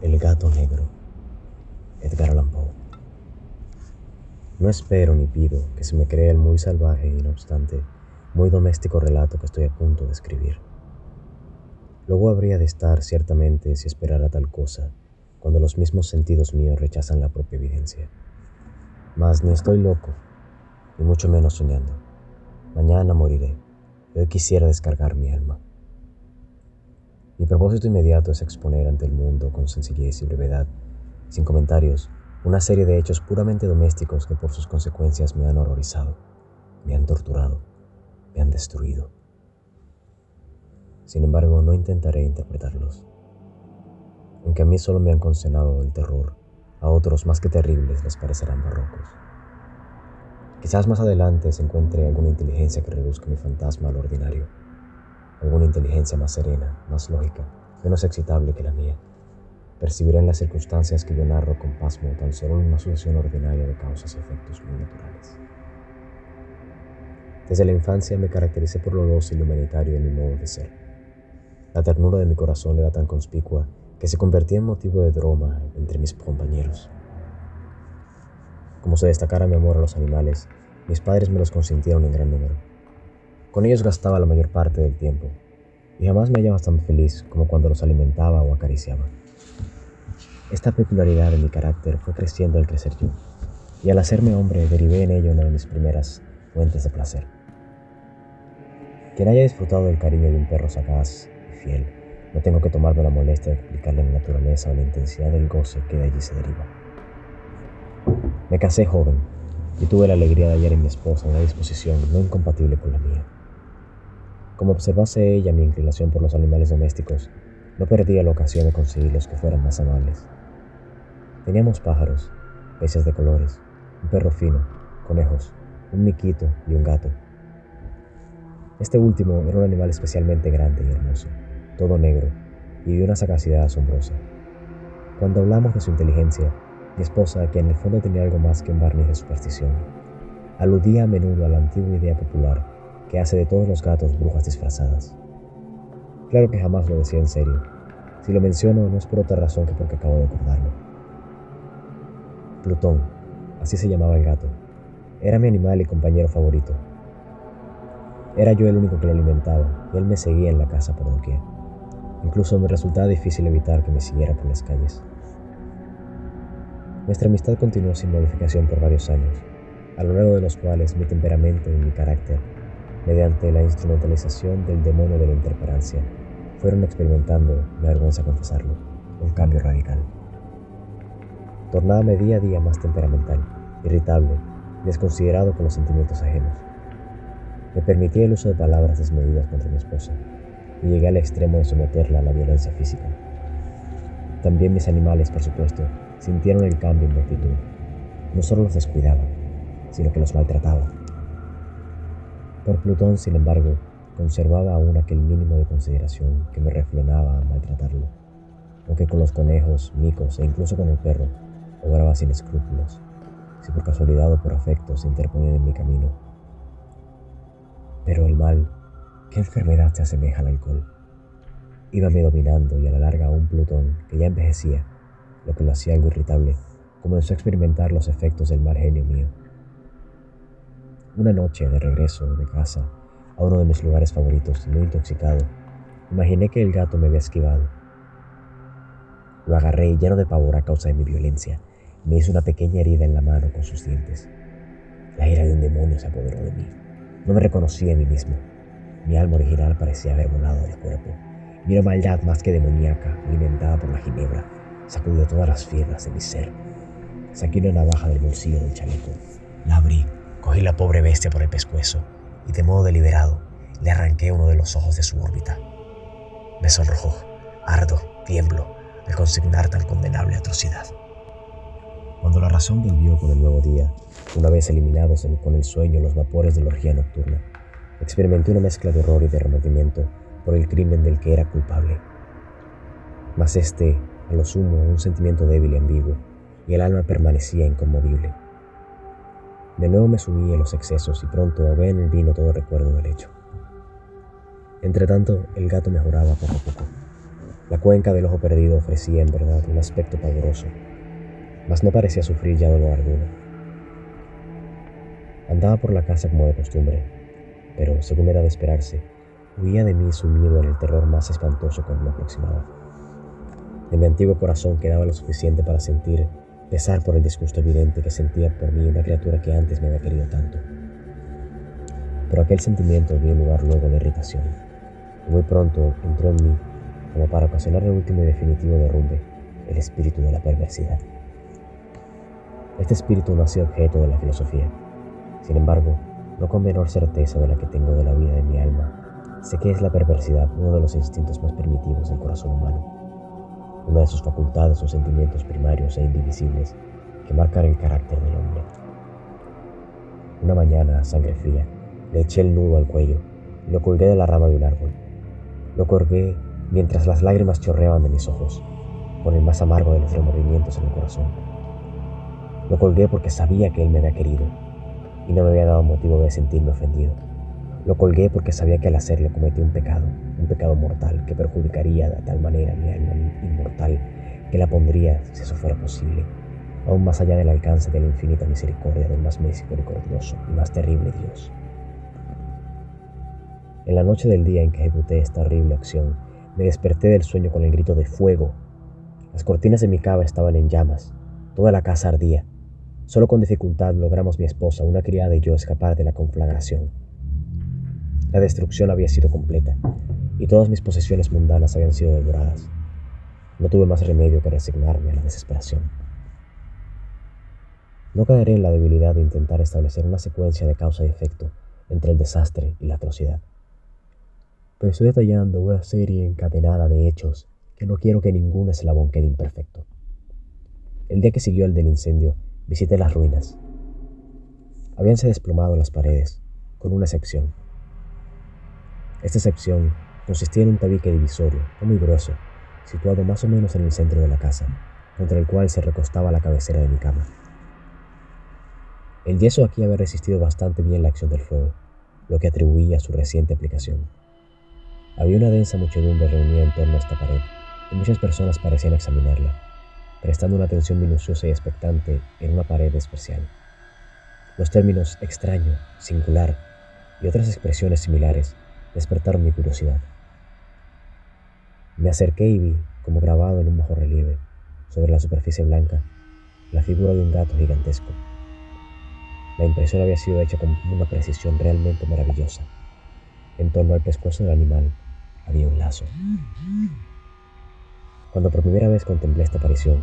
El gato negro. Edgar Allan Poe. No espero ni pido que se me cree el muy salvaje y no obstante muy doméstico relato que estoy a punto de escribir. Luego habría de estar ciertamente si esperara tal cosa, cuando los mismos sentidos míos rechazan la propia evidencia. Mas ni estoy loco, ni mucho menos soñando. Mañana moriré. Hoy quisiera descargar mi alma. Mi propósito inmediato es exponer ante el mundo con sencillez y brevedad, sin comentarios, una serie de hechos puramente domésticos que por sus consecuencias me han horrorizado, me han torturado, me han destruido. Sin embargo, no intentaré interpretarlos. Aunque a mí solo me han concenado el terror, a otros más que terribles les parecerán barrocos. Quizás más adelante se encuentre alguna inteligencia que reduzca mi fantasma al ordinario alguna inteligencia más serena, más lógica, menos excitable que la mía, percibirá en las circunstancias que yo narro con pasmo tan solo una sucesión ordinaria de causas y efectos muy naturales. Desde la infancia me caractericé por lo dócil y humanitario de mi modo de ser. La ternura de mi corazón era tan conspicua que se convertía en motivo de broma entre mis compañeros. Como se destacara mi amor a los animales, mis padres me los consintieron en gran número con ellos gastaba la mayor parte del tiempo y jamás me hallaba tan feliz como cuando los alimentaba o acariciaba. Esta peculiaridad de mi carácter fue creciendo al crecer yo, y al hacerme hombre derivé en ello una de mis primeras fuentes de placer. Quien haya disfrutado del cariño de un perro sagaz y fiel, no tengo que tomarme la molestia de explicarle la naturaleza o la intensidad del goce que de allí se deriva. Me casé joven y tuve la alegría de hallar en mi esposa una disposición no incompatible con la mía. Como observase ella mi inclinación por los animales domésticos, no perdía la ocasión de conseguirlos que fueran más amables. Teníamos pájaros, peces de colores, un perro fino, conejos, un miquito y un gato. Este último era un animal especialmente grande y hermoso, todo negro y de una sagacidad asombrosa. Cuando hablamos de su inteligencia, mi esposa, que en el fondo tenía algo más que un barniz de superstición, aludía a menudo a la antigua idea popular que hace de todos los gatos brujas disfrazadas. Claro que jamás lo decía en serio. Si lo menciono no es por otra razón que porque acabo de acordarlo. Plutón, así se llamaba el gato, era mi animal y compañero favorito. Era yo el único que lo alimentaba y él me seguía en la casa por doquier. Incluso me resultaba difícil evitar que me siguiera por las calles. Nuestra amistad continuó sin modificación por varios años, a lo largo de los cuales mi temperamento y mi carácter mediante la instrumentalización del demonio de la interperancia, fueron experimentando, me avergüenza confesarlo, un cambio radical. Tornábame día a día más temperamental, irritable, desconsiderado con los sentimientos ajenos. Me permitía el uso de palabras desmedidas contra mi esposa y llegué al extremo de someterla a la violencia física. También mis animales, por supuesto, sintieron el cambio en mi actitud. No solo los descuidaba, sino que los maltrataba. Por Plutón, sin embargo, conservaba aún aquel mínimo de consideración que me refrenaba a maltratarlo, aunque con los conejos, micos e incluso con el perro obraba sin escrúpulos, si por casualidad o por afecto se interponían en mi camino. Pero el mal, ¿qué enfermedad se asemeja al alcohol? Íbame dominando y a la larga un Plutón que ya envejecía, lo que lo hacía algo irritable, comenzó a experimentar los efectos del mal genio mío. Una noche de regreso de casa a uno de mis lugares favoritos, muy intoxicado, imaginé que el gato me había esquivado. Lo agarré y lleno de pavor a causa de mi violencia, me hizo una pequeña herida en la mano con sus dientes. La ira de un demonio se apoderó de mí. No me reconocí en mí mismo. Mi alma original parecía haber volado del cuerpo. Mi maldad más que demoníaca, alimentada por la ginebra, sacudió todas las fibras de mi ser. Saqué una navaja del bolsillo del chaleco, la abrí Cogí la pobre bestia por el pescuezo y de modo deliberado le arranqué uno de los ojos de su órbita. Me sonrojó, ardo, tiemblo al consignar tan condenable atrocidad. Cuando la razón volvió con el nuevo día, una vez eliminados con el sueño los vapores de la orgía nocturna, experimenté una mezcla de horror y de remordimiento por el crimen del que era culpable. Mas este, a lo sumo, un sentimiento débil y ambiguo, y el alma permanecía inconmovible. De nuevo me sumí en los excesos y pronto ahogué en el vino todo recuerdo del hecho. Entretanto, el gato mejoraba poco a poco. La cuenca del ojo perdido ofrecía en verdad un aspecto pavoroso, mas no parecía sufrir ya dolor alguno. Andaba por la casa como de costumbre, pero, según era de esperarse, huía de mí sumido en el terror más espantoso cuando me aproximaba. De mi antiguo corazón quedaba lo suficiente para sentir pesar por el disgusto evidente que sentía por mí una criatura que antes me había querido tanto. Pero aquel sentimiento dio lugar luego de irritación, muy pronto entró en mí, como para ocasionar el último y definitivo derrumbe, el espíritu de la perversidad. Este espíritu no ha sido objeto de la filosofía. Sin embargo, no con menor certeza de la que tengo de la vida de mi alma, sé que es la perversidad uno de los instintos más primitivos del corazón humano una de sus facultades o sentimientos primarios e indivisibles que marcan el carácter del hombre. Una mañana, a sangre fría, le eché el nudo al cuello y lo colgué de la rama de un árbol. Lo colgué mientras las lágrimas chorreaban de mis ojos, con el más amargo de los remordimientos en el corazón. Lo colgué porque sabía que él me había querido y no me había dado motivo de sentirme ofendido. Lo colgué porque sabía que al hacerlo cometí un pecado, un pecado mortal que perjudicaría de tal manera mi alma inmortal que la pondría, si eso fuera posible, aún más allá del alcance de la infinita misericordia del más misericordioso y más terrible Dios. En la noche del día en que ejecuté esta horrible acción, me desperté del sueño con el grito de fuego. Las cortinas de mi cama estaban en llamas, toda la casa ardía. Solo con dificultad logramos mi esposa, una criada y yo escapar de la conflagración. La destrucción había sido completa y todas mis posesiones mundanas habían sido devoradas. No tuve más remedio que resignarme a la desesperación. No caeré en la debilidad de intentar establecer una secuencia de causa y efecto entre el desastre y la atrocidad. Pero estoy detallando una serie encadenada de hechos que no quiero que ningún eslabón quede imperfecto. El día que siguió el del incendio, visité las ruinas. Habíanse desplomado las paredes, con una excepción. Esta excepción consistía en un tabique divisorio, no muy grueso, situado más o menos en el centro de la casa, contra el cual se recostaba la cabecera de mi cama. El yeso aquí había resistido bastante bien la acción del fuego, lo que atribuía a su reciente aplicación. Había una densa muchedumbre reunida en torno a esta pared, y muchas personas parecían examinarla, prestando una atención minuciosa y expectante en una pared especial. Los términos extraño, singular y otras expresiones similares despertaron mi curiosidad. Me acerqué y vi, como grabado en un bajo relieve, sobre la superficie blanca, la figura de un gato gigantesco. La impresión había sido hecha con una precisión realmente maravillosa. En torno al pescuezo del animal había un lazo. Cuando por primera vez contemplé esta aparición,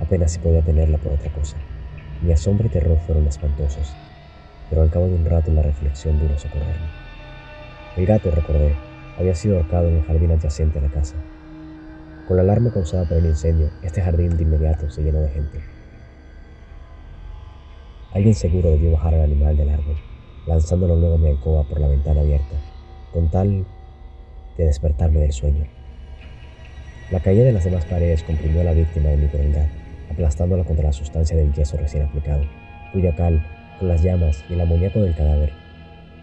apenas si podía tenerla por otra cosa. Mi asombro y terror fueron espantosos, pero al cabo de un rato la reflexión vino a socorrerme. El gato, recordé, había sido ahorcado en el jardín adyacente a la casa. Con la alarma causada por el incendio, este jardín de inmediato se llenó de gente. Alguien seguro debió bajar al animal del árbol, lanzándolo luego a mi alcoba por la ventana abierta, con tal de despertarme del sueño. La caída de las demás paredes comprimió a la víctima de mi crueldad, aplastándola contra la sustancia del yeso recién aplicado, cuya cal, con las llamas y el amoníaco del cadáver,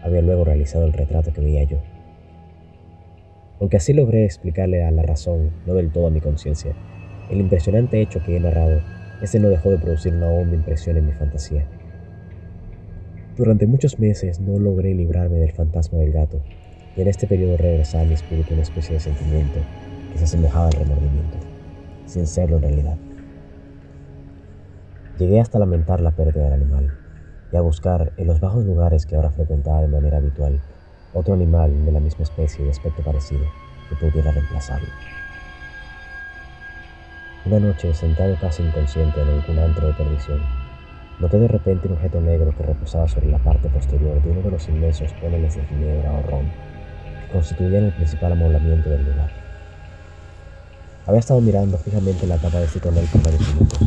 había luego realizado el retrato que veía yo. Aunque así logré explicarle a la razón, no del todo a mi conciencia, el impresionante hecho que he narrado, este no dejó de producir una honda impresión en mi fantasía. Durante muchos meses no logré librarme del fantasma del gato, y en este periodo regresaba a mi espíritu una especie de sentimiento que se asemejaba al remordimiento, sin serlo en realidad. Llegué hasta lamentar la pérdida del animal, y a buscar en los bajos lugares que ahora frecuentaba de manera habitual otro animal de la misma especie y de aspecto parecido que pudiera reemplazarlo. Una noche, sentado casi inconsciente en algún antro de perdición, Noté de repente un objeto negro que reposaba sobre la parte posterior de uno de los inmensos toneles de ginebra o ron que constituían el principal amoblamiento del lugar. Había estado mirando fijamente la tapa de este tonel varios minutos,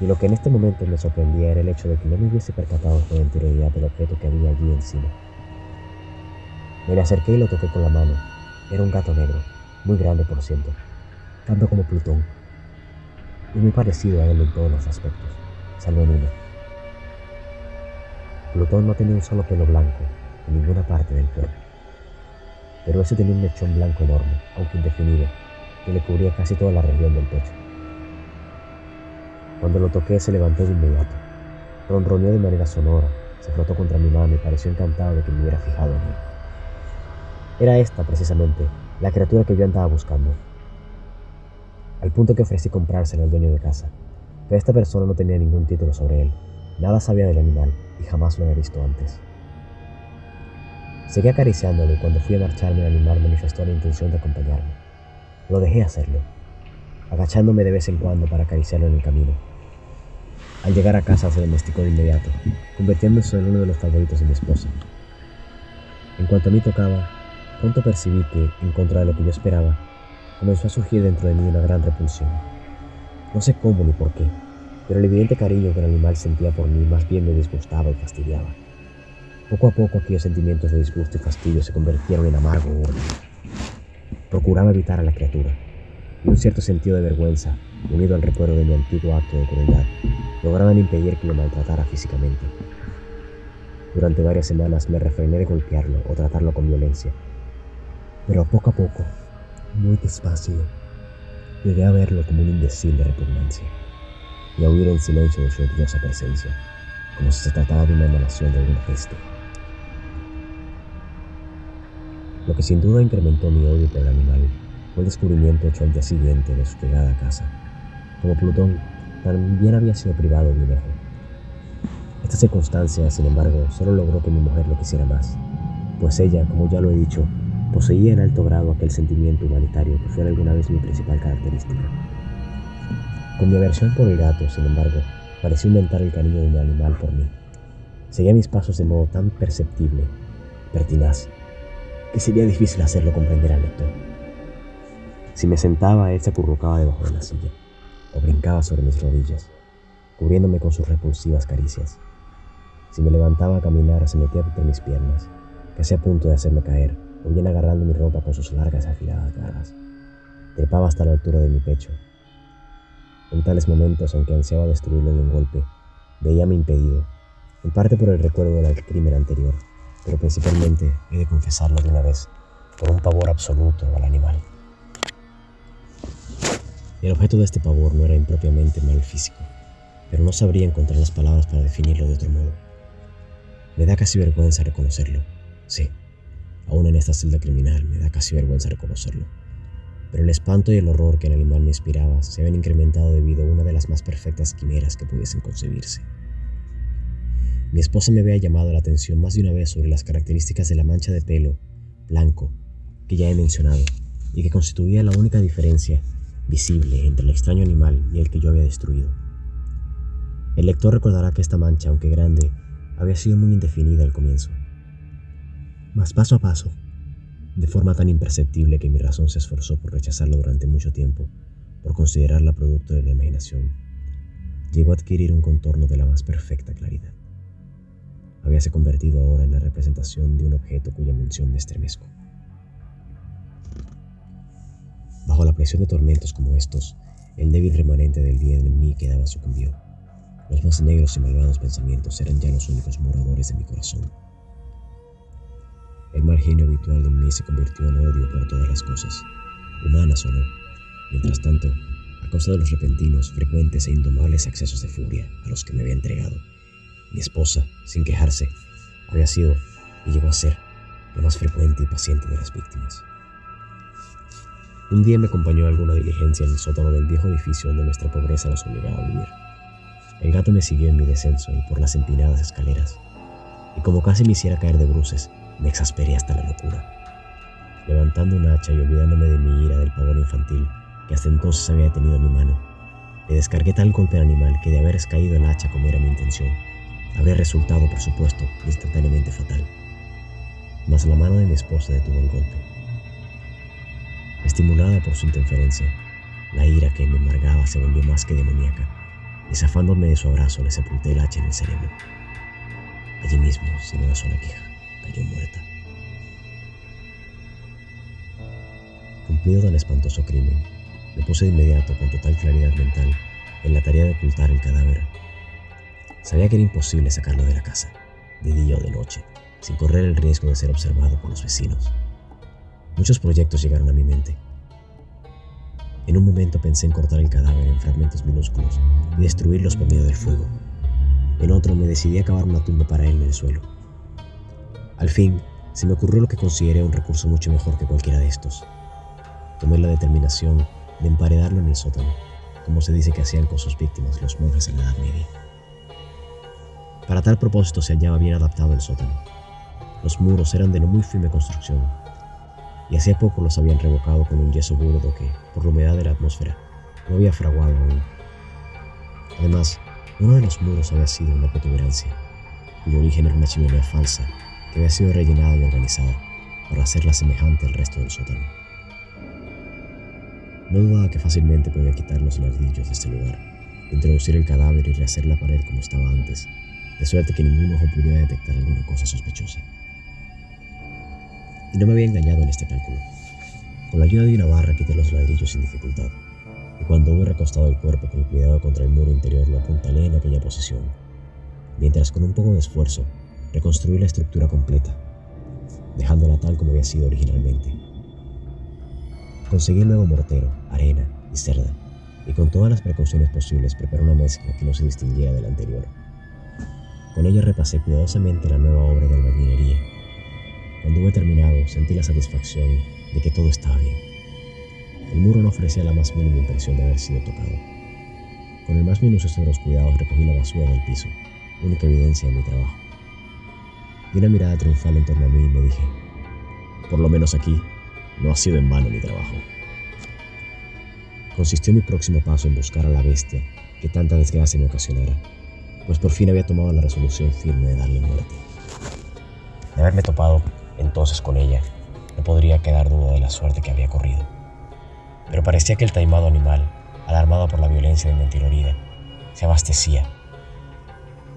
y lo que en este momento me sorprendía era el hecho de que no me hubiese percatado con anterioridad del objeto que había allí encima. Me le acerqué y lo toqué con la mano. Era un gato negro, muy grande por cierto, tanto como Plutón, y muy parecido a él en todos los aspectos, salvo en uno. Plutón no tenía un solo pelo blanco en ninguna parte del cuerpo, pero ese tenía un mechón blanco enorme, aunque indefinido, que le cubría casi toda la región del pecho. Cuando lo toqué se levantó de inmediato, ronroneó de manera sonora, se frotó contra mi mano y pareció encantado de que me hubiera fijado en él. Era esta, precisamente, la criatura que yo andaba buscando. Al punto que ofrecí comprársela al dueño de casa, pero esta persona no tenía ningún título sobre él, nada sabía del animal y jamás lo había visto antes. Seguí acariciándolo y cuando fui a marcharme el animal manifestó la intención de acompañarme. Lo dejé hacerlo, agachándome de vez en cuando para acariciarlo en el camino. Al llegar a casa se domesticó de inmediato, convirtiéndose en uno de los favoritos de mi esposa. En cuanto a mí tocaba, Pronto percibí que, en contra de lo que yo esperaba, comenzó a surgir dentro de mí una gran repulsión. No sé cómo ni por qué, pero el evidente cariño que el animal sentía por mí más bien me disgustaba y fastidiaba. Poco a poco aquellos sentimientos de disgusto y fastidio se convirtieron en amargo odio. Procuraba evitar a la criatura, y un cierto sentido de vergüenza, unido al recuerdo de mi antiguo acto de crueldad, lograban impedir que lo maltratara físicamente. Durante varias semanas me refrené de golpearlo o tratarlo con violencia, pero poco a poco, muy despacio, llegué a verlo como un imbécil de repugnancia y a huir en silencio de su odiosa presencia, como si se tratara de una emanación de alguna peste. Lo que sin duda incrementó mi odio por el animal fue el descubrimiento hecho al día siguiente de su llegada a casa. Como Plutón también había sido privado de un ojo. Esta circunstancia, sin embargo, solo logró que mi mujer lo quisiera más, pues ella, como ya lo he dicho, Poseía en alto grado aquel sentimiento humanitario que fue alguna vez mi principal característica. Con mi aversión por el gato, sin embargo, pareció inventar el cariño de un animal por mí. Seguía mis pasos de modo tan perceptible, pertinaz, que sería difícil hacerlo comprender al lector. Si me sentaba, él se acurrucaba debajo de la silla, o brincaba sobre mis rodillas, cubriéndome con sus repulsivas caricias. Si me levantaba a caminar, se metía entre mis piernas, casi a punto de hacerme caer o bien agarrando mi ropa con sus largas afiladas garras. Trepaba hasta la altura de mi pecho. En tales momentos, aunque ansiaba destruirlo de un golpe, veíame impedido, en parte por el recuerdo del crimen anterior, pero principalmente, he de confesarlo de una vez, por un pavor absoluto al animal. El objeto de este pavor no era impropiamente mal físico, pero no sabría encontrar las palabras para definirlo de otro modo. Me da casi vergüenza reconocerlo, sí. Aún en esta celda criminal me da casi vergüenza reconocerlo. Pero el espanto y el horror que el animal me inspiraba se habían incrementado debido a una de las más perfectas quimeras que pudiesen concebirse. Mi esposa me había llamado la atención más de una vez sobre las características de la mancha de pelo blanco que ya he mencionado y que constituía la única diferencia visible entre el extraño animal y el que yo había destruido. El lector recordará que esta mancha, aunque grande, había sido muy indefinida al comienzo mas paso a paso, de forma tan imperceptible que mi razón se esforzó por rechazarlo durante mucho tiempo, por considerarla producto de la imaginación, llegó a adquirir un contorno de la más perfecta claridad. Habíase convertido ahora en la representación de un objeto cuya mención me estremezco. Bajo la presión de tormentos como estos, el débil remanente del bien en mí quedaba sucumbió. Los más negros y malvados pensamientos eran ya los únicos moradores de mi corazón. El mal genio habitual de mí se convirtió en odio por todas las cosas, humanas o no. Mientras tanto, a causa de los repentinos, frecuentes e indomables accesos de furia a los que me había entregado, mi esposa, sin quejarse, había sido y llegó a ser la más frecuente y paciente de las víctimas. Un día me acompañó a alguna diligencia en el sótano del viejo edificio donde nuestra pobreza nos obligaba a vivir. El gato me siguió en mi descenso y por las empinadas escaleras, y como casi me hiciera caer de bruces, me exasperé hasta la locura. Levantando un hacha y olvidándome de mi ira del pavor infantil que hasta entonces había detenido mi mano, Le descargué tal golpe al animal que de haber caído el hacha como era mi intención, habría resultado, por supuesto, instantáneamente fatal. Mas la mano de mi esposa detuvo el golpe. Estimulada por su interferencia, la ira que me embargaba se volvió más que demoníaca, y zafándome de su abrazo le sepulté el hacha en el cerebro. Allí mismo, sin una sola queja, cayó muerta. Cumplido tan espantoso crimen, me puse de inmediato con total claridad mental en la tarea de ocultar el cadáver. Sabía que era imposible sacarlo de la casa, de día o de noche, sin correr el riesgo de ser observado por los vecinos. Muchos proyectos llegaron a mi mente. En un momento pensé en cortar el cadáver en fragmentos minúsculos y destruirlos por medio del fuego. En otro me decidí a cavar una tumba para él en el suelo. Al fin, se me ocurrió lo que consideré un recurso mucho mejor que cualquiera de estos. Tomé la determinación de emparedarlo en el sótano, como se dice que hacían con sus víctimas los monjes en la Edad Media. Para tal propósito se hallaba bien adaptado el sótano. Los muros eran de no muy firme construcción, y hacía poco los habían revocado con un yeso burdo que, por la humedad de la atmósfera, no había fraguado aún. Además, uno de los muros había sido una protuberancia, cuyo origen era una chimenea falsa que había sido rellenada y organizada para hacerla semejante al resto del sótano. No dudaba que fácilmente podía quitar los ladrillos de este lugar, introducir el cadáver y rehacer la pared como estaba antes, de suerte que ningún ojo pudiera detectar alguna cosa sospechosa. Y no me había engañado en este cálculo. Con la ayuda de una barra quité los ladrillos sin dificultad, y cuando hube recostado el cuerpo con cuidado contra el muro interior lo apuntalé en aquella posición, mientras con un poco de esfuerzo reconstruí la estructura completa, dejándola tal como había sido originalmente. Conseguí luego mortero, arena y cerda, y con todas las precauciones posibles preparé una mezcla que no se distinguiera de la anterior. Con ella repasé cuidadosamente la nueva obra de albañilería cuando hube terminado, sentí la satisfacción de que todo estaba bien. El muro no ofrecía la más mínima impresión de haber sido tocado. Con el más minucioso de los cuidados recogí la basura del piso, única evidencia de mi trabajo. Di una mirada triunfal en torno a mí y me dije, por lo menos aquí, no ha sido en vano mi trabajo. Consistió mi próximo paso en buscar a la bestia que tanta desgracia me ocasionara, pues por fin había tomado la resolución firme de darle muerte. De haberme topado entonces con ella, no podría quedar duda de la suerte que había corrido. Pero parecía que el taimado animal, alarmado por la violencia de mi anterior se abastecía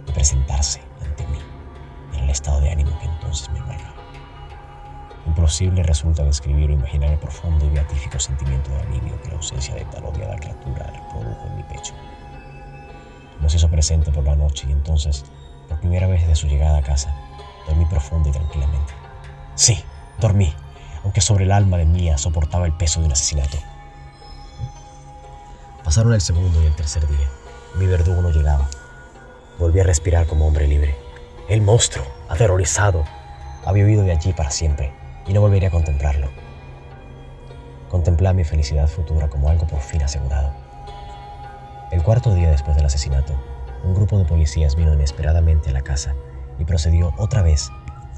de presentarse ante mí en el estado de ánimo que entonces me embargaba. Imposible resulta describir o imaginar el profundo y beatífico sentimiento de alivio que la ausencia de tal odiada criatura reprodujo en mi pecho. Nos hizo presente por la noche y entonces, por primera vez desde su llegada a casa, dormí profunda y tranquilamente. Sí, dormí, aunque sobre el alma de Mía soportaba el peso de un asesinato. Pasaron el segundo y el tercer día. Mi verdugo no llegaba. Volví a respirar como hombre libre. El monstruo, aterrorizado, había huido de allí para siempre y no volvería a contemplarlo. Contemplé mi felicidad futura como algo por fin asegurado. El cuarto día después del asesinato, un grupo de policías vino inesperadamente a la casa y procedió otra vez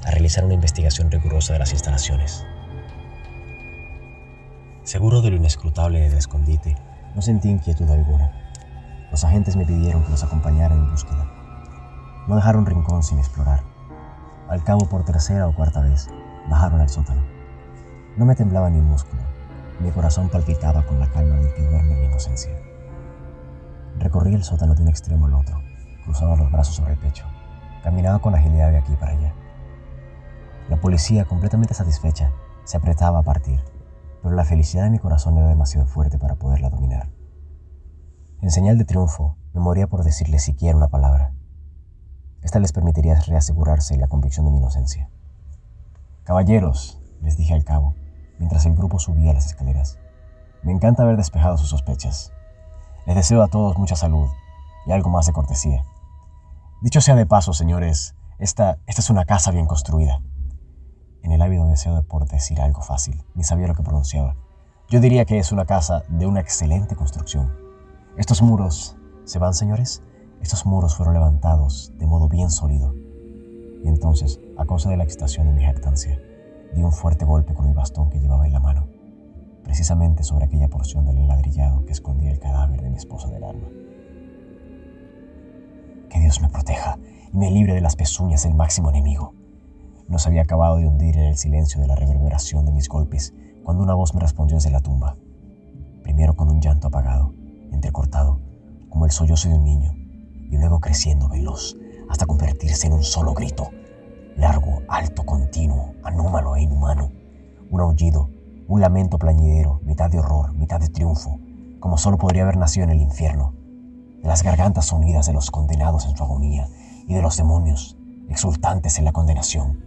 a realizar una investigación rigurosa de las instalaciones. Seguro de lo inescrutable del escondite, no sentí inquietud alguna. Los agentes me pidieron que los acompañara en búsqueda. No dejaron rincón sin explorar. Al cabo, por tercera o cuarta vez, bajaron al sótano. No me temblaba ni un músculo. Mi corazón palpitaba con la calma del que duerme mi inocencia. Recorrí el sótano de un extremo al otro, cruzaba los brazos sobre el pecho. Caminaba con agilidad de aquí para allá. La policía, completamente satisfecha, se apretaba a partir, pero la felicidad de mi corazón era demasiado fuerte para poderla dominar. En señal de triunfo, me moría por decirle siquiera una palabra. Esta les permitiría reasegurarse la convicción de mi inocencia. Caballeros, les dije al cabo, mientras el grupo subía las escaleras, me encanta haber despejado sus sospechas. Les deseo a todos mucha salud y algo más de cortesía. Dicho sea de paso, señores, esta, esta es una casa bien construida en el ávido deseo de por decir algo fácil, ni sabía lo que pronunciaba. Yo diría que es una casa de una excelente construcción. Estos muros, ¿se van, señores? Estos muros fueron levantados de modo bien sólido. Y entonces, a causa de la excitación de mi jactancia, di un fuerte golpe con el bastón que llevaba en la mano. precisamente sobre aquella porción del enladrillado que escondía el cadáver de mi esposa del alma. Que Dios me proteja y me libre de las pezuñas del máximo enemigo. No se había acabado de hundir en el silencio de la reverberación de mis golpes cuando una voz me respondió desde la tumba, primero con un llanto apagado, entrecortado, como el sollozo de un niño, y luego creciendo veloz hasta convertirse en un solo grito, largo, alto, continuo, anómalo e inhumano, un aullido, un lamento plañidero, mitad de horror, mitad de triunfo, como solo podría haber nacido en el infierno, de las gargantas unidas de los condenados en su agonía y de los demonios, exultantes en la condenación.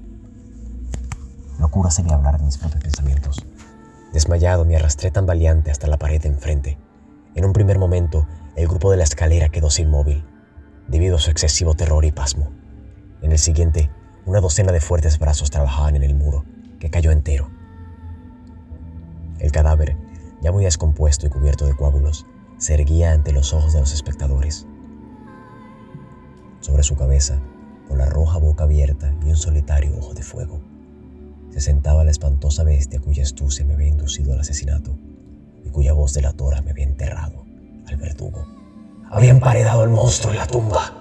Locura sería hablar de mis propios pensamientos. Desmayado me arrastré tan valiente hasta la pared de enfrente. En un primer momento, el grupo de la escalera quedó inmóvil, debido a su excesivo terror y pasmo. En el siguiente, una docena de fuertes brazos trabajaban en el muro, que cayó entero. El cadáver, ya muy descompuesto y cubierto de coágulos, se erguía ante los ojos de los espectadores. Sobre su cabeza, con la roja boca abierta y un solitario ojo de fuego, se sentaba la espantosa bestia cuya astucia me había inducido al asesinato y cuya voz delatora me había enterrado al verdugo. Había emparedado al monstruo en la tumba.